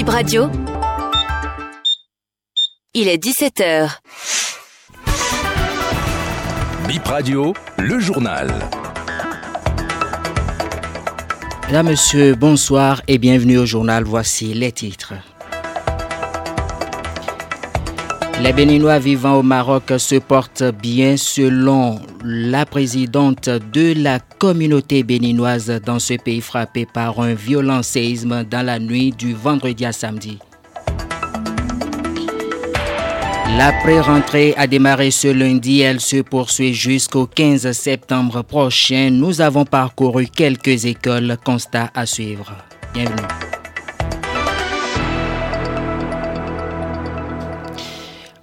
Bip Radio. Il est 17h. Bip Radio, le journal. Mesdames, Messieurs, bonsoir et bienvenue au journal. Voici les titres. Les Béninois vivant au Maroc se portent bien selon la présidente de la communauté béninoise dans ce pays frappé par un violent séisme dans la nuit du vendredi à samedi. La pré-rentrée a démarré ce lundi. Elle se poursuit jusqu'au 15 septembre prochain. Nous avons parcouru quelques écoles. Constat à suivre. Bienvenue.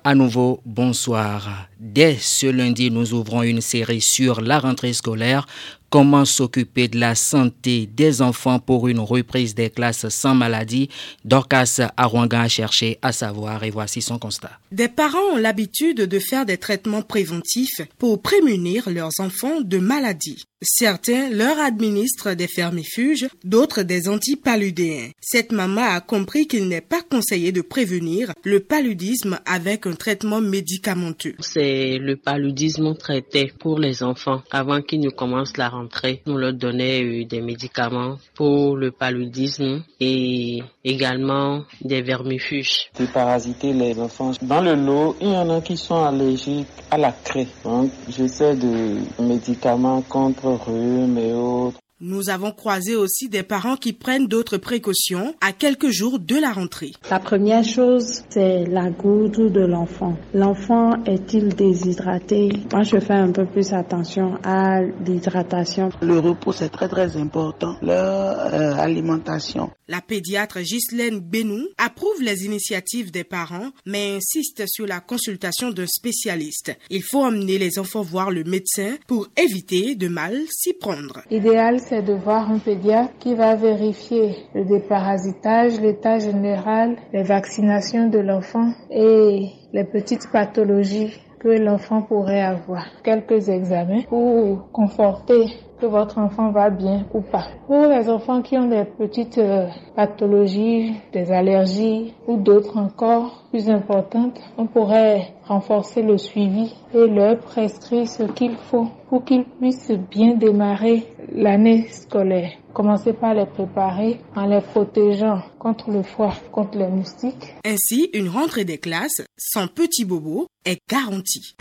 À nouveau, bonsoir. Dès ce lundi, nous ouvrons une série sur la rentrée scolaire Comment s'occuper de la santé des enfants pour une reprise des classes sans maladie Dorcas Arwangan a cherché à savoir et voici son constat. Des parents ont l'habitude de faire des traitements préventifs pour prémunir leurs enfants de maladies. Certains leur administrent des fermifuges, d'autres des antipaludéens. Cette maman a compris qu'il n'est pas conseillé de prévenir le paludisme avec un traitement médicamenteux. C'est le paludisme traité pour les enfants avant qu'ils ne commencent la rentrée. On leur donnait euh, des médicaments pour le paludisme et également des vermifuges. parasiter les enfants. Dans le lot, il y en a qui sont allergiques à la craie. Donc, j'essaie de médicaments contre rhume et autres. Nous avons croisé aussi des parents qui prennent d'autres précautions à quelques jours de la rentrée. La première chose, c'est la goutte de l'enfant. L'enfant est-il déshydraté? Moi, je fais un peu plus attention à l'hydratation. Le repos, c'est très très important. Leur euh, alimentation. La pédiatre Ghislaine Benou approuve les initiatives des parents, mais insiste sur la consultation d'un spécialiste. Il faut emmener les enfants voir le médecin pour éviter de mal s'y prendre. Idéal c'est de voir un pédiatre qui va vérifier le déparasitage, l'état général, les vaccinations de l'enfant et les petites pathologies que l'enfant pourrait avoir. Quelques examens pour conforter que votre enfant va bien ou pas. Pour les enfants qui ont des petites euh, pathologies, des allergies ou d'autres encore plus importantes, on pourrait renforcer le suivi et leur prescrire ce qu'il faut pour qu'ils puissent bien démarrer l'année scolaire. Commencez par les préparer en les protégeant contre le froid, contre les moustiques. Ainsi, une rentrée des classes sans petits bobos est garantie.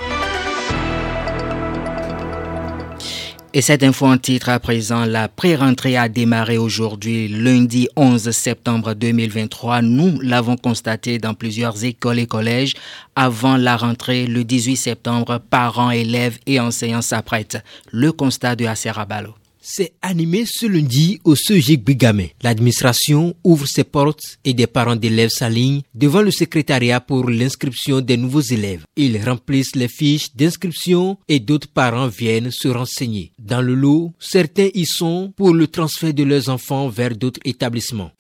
Et cette info en titre à présent, la pré-rentrée a démarré aujourd'hui, lundi 11 septembre 2023. Nous l'avons constaté dans plusieurs écoles et collèges. Avant la rentrée, le 18 septembre, parents, élèves et enseignants s'apprêtent. Le constat de Aserabalo c'est animé ce lundi au CEG Bigamé. L'administration ouvre ses portes et des parents d'élèves s'alignent devant le secrétariat pour l'inscription des nouveaux élèves. Ils remplissent les fiches d'inscription et d'autres parents viennent se renseigner. Dans le lot, certains y sont pour le transfert de leurs enfants vers d'autres établissements.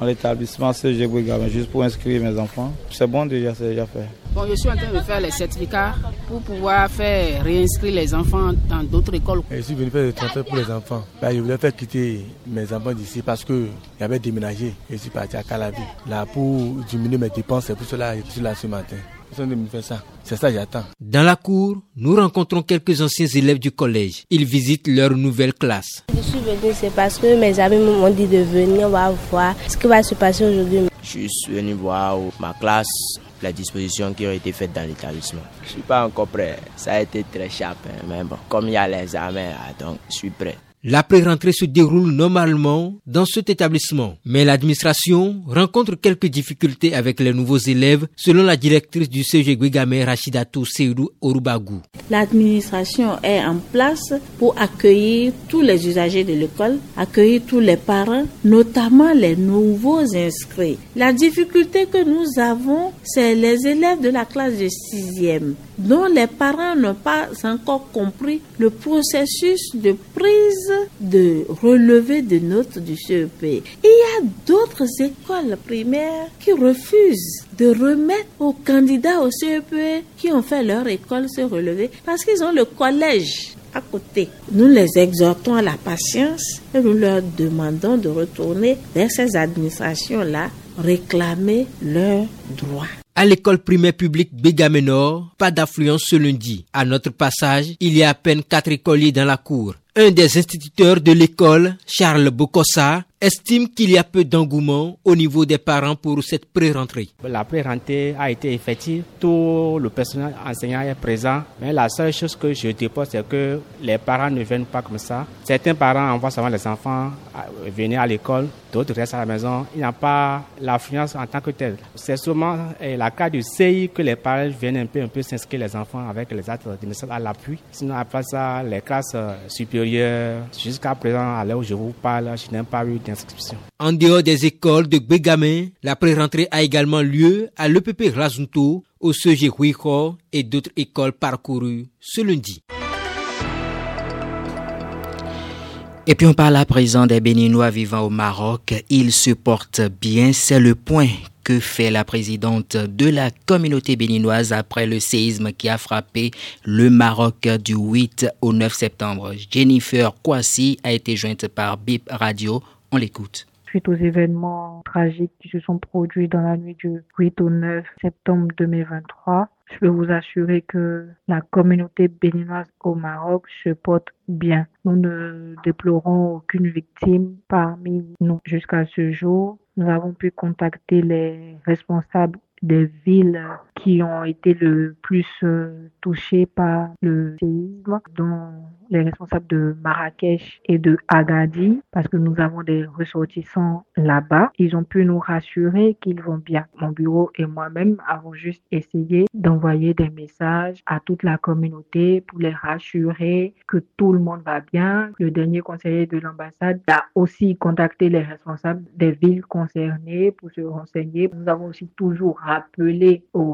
À l'établissement CEG Bigamé juste pour inscrire mes enfants. C'est bon déjà, c'est déjà fait. Bon, je suis en train de faire les certificats pour pouvoir faire réinscrire les enfants dans d'autres écoles. je suis venu faire le transfert pour les enfants. Ben, je voulais faire quitter mes enfants d'ici parce que j'avais déménagé. Je suis parti à Calabi. Là, pour diminuer mes dépenses, c'est pour cela que je suis là ce matin. C'est ça j'attends. Dans la cour, nous rencontrons quelques anciens élèves du collège. Ils visitent leur nouvelle classe. Je suis venu, c'est parce que mes amis m'ont dit de venir, on va voir ce qui va se passer aujourd'hui. Je suis venu voir ma classe, les dispositions qui ont été faites dans l'établissement. Je ne suis pas encore prêt. Ça a été très cher, hein, mais bon, comme il y a les examens, ah, donc je suis prêt. La pré-rentrée se déroule normalement dans cet établissement, mais l'administration rencontre quelques difficultés avec les nouveaux élèves, selon la directrice du CG Guigame Rachidatou Seydou Orubagou. L'administration est en place pour accueillir tous les usagers de l'école, accueillir tous les parents, notamment les nouveaux inscrits. La difficulté que nous avons, c'est les élèves de la classe de sixième dont les parents n'ont pas encore compris le processus de prise de relevé de notes du CEP. Il y a d'autres écoles primaires qui refusent de remettre aux candidats au CEP qui ont fait leur école ce relevé parce qu'ils ont le collège à côté. Nous les exhortons à la patience et nous leur demandons de retourner vers ces administrations-là réclamer leurs droits. À l'école primaire publique Bégaménor, pas d'affluence ce lundi. À notre passage, il y a à peine quatre écoliers dans la cour. Un des instituteurs de l'école, Charles Bokossa, estime qu'il y a peu d'engouement au niveau des parents pour cette pré-rentrée. La pré-rentrée a été effective, tout le personnel enseignant est présent, mais la seule chose que je dépose, c'est que les parents ne viennent pas comme ça. Certains parents envoient seulement les enfants venir à l'école, d'autres restent à la maison. Il n'y a pas l'affluence en tant que telle. C'est seulement eh, la cas du CI que les parents viennent un peu, un peu s'inscrire les enfants avec les actes de à l'appui. Sinon, après ça, les classes euh, jusqu'à présent, à l'heure où je vous parle, je n'ai pas eu d'inscription. En dehors des écoles de Bégamé, la pré-rentrée a également lieu à l'EPP Razunto, au CG Huicho et d'autres écoles parcourues ce lundi. Et puis on parle à présent des Béninois vivant au Maroc. Ils se portent bien, c'est le point que fait la présidente de la communauté béninoise après le séisme qui a frappé le Maroc du 8 au 9 septembre. Jennifer Kouassi a été jointe par BIP Radio. On l'écoute suite aux événements tragiques qui se sont produits dans la nuit du 8 au 9 septembre 2023. Je peux vous assurer que la communauté béninoise au Maroc se porte bien. Nous ne déplorons aucune victime parmi nous jusqu'à ce jour. Nous avons pu contacter les responsables des villes qui ont été le plus euh, touchées par le séisme, dont les responsables de Marrakech et de Agadi, parce que nous avons des ressortissants là-bas. Ils ont pu nous rassurer qu'ils vont bien. Mon bureau et moi-même avons juste essayé d'envoyer des messages à toute la communauté pour les rassurer que tout le monde va bien. Le dernier conseiller de l'ambassade a aussi contacté les responsables des villes concernées pour se renseigner. Nous avons aussi toujours rappelé au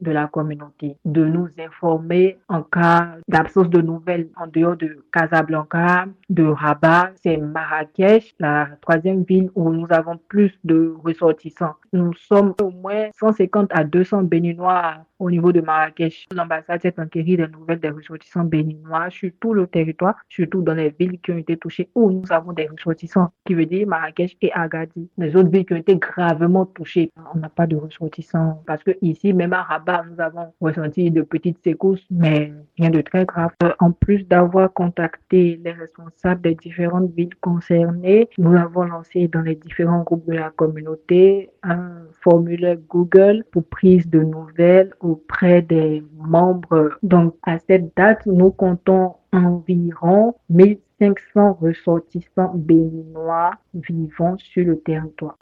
de la communauté de nous informer en cas d'absence de nouvelles en dehors de Casablanca, de Rabat, c'est Marrakech, la troisième ville où nous avons plus de ressortissants. Nous sommes au moins 150 à 200 Béninois au niveau de Marrakech. L'ambassade s'est enquérie des nouvelles des ressortissants béninois sur tout le territoire, surtout dans les villes qui ont été touchées où nous avons des ressortissants, qui veut dire Marrakech et Agadir. Les autres villes qui ont été gravement touchées, on n'a pas de ressortissants parce que ici, même à Rabat, nous avons ressenti de petites secousses, mais rien de très grave. Euh, en plus d'avoir contacté les responsables des différentes villes concernées, nous avons lancé dans les différents groupes de la communauté un formulaire Google pour prise de nouvelles auprès des membres. Donc, à cette date, nous comptons environ 1500 ressortissants béninois vivant sur le territoire.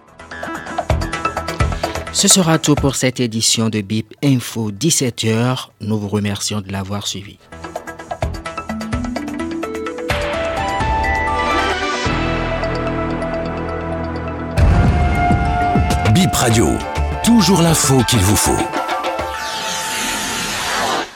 Ce sera tout pour cette édition de BIP Info 17h. Nous vous remercions de l'avoir suivi. BIP Radio, toujours l'info qu'il vous faut.